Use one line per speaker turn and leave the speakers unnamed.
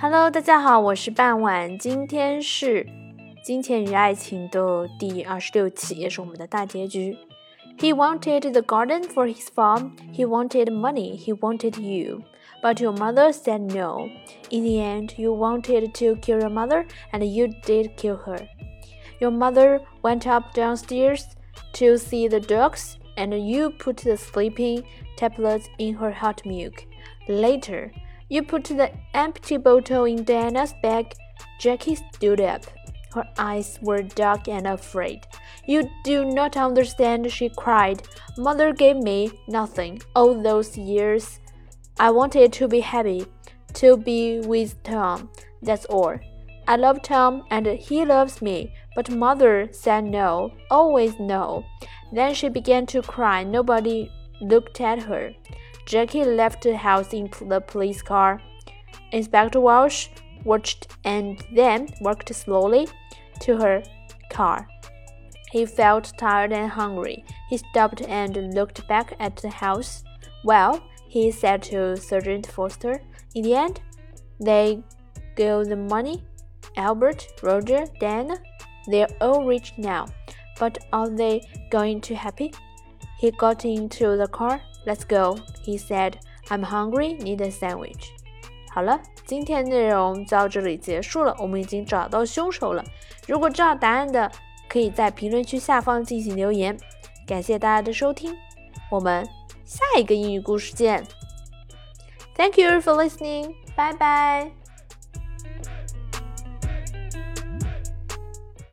Hello，大家好，我是半晚。今天是《金钱与爱情》的第二十六期，也是我们的大结局。He wanted the garden for his farm. He wanted money. He wanted you. But your mother said no. In the end, you wanted to kill your mother, and you did kill her. Your mother went up downstairs to see the dogs, and you put the sleeping tablets in her hot milk. Later, you put the empty bottle in Diana's bag. Jackie stood up. Her eyes were dark and afraid. You do not understand, she cried. Mother gave me nothing all those years. I wanted to be happy, to be with Tom. That's all. I love Tom and he loves me, but mother said no, always no. Then she began to cry. Nobody looked at her. Jackie left the house in the police car. Inspector Walsh watched and then walked slowly to her car. He felt tired and hungry. He stopped and looked back at the house. Well, he said to Sergeant Foster, in the end, they got the money. Albert, Roger, Dan, they're all rich now. But are they going to happy? He got into the car. Let's go, he said. I'm hungry, need a sandwich. 好了，今天内容就到这里结束了。我们已经找到凶手了。如果知道答案的，可以在评论区下方进行留言。感谢大家的收听，我们下一个英语故事见。Thank you for listening. Bye bye.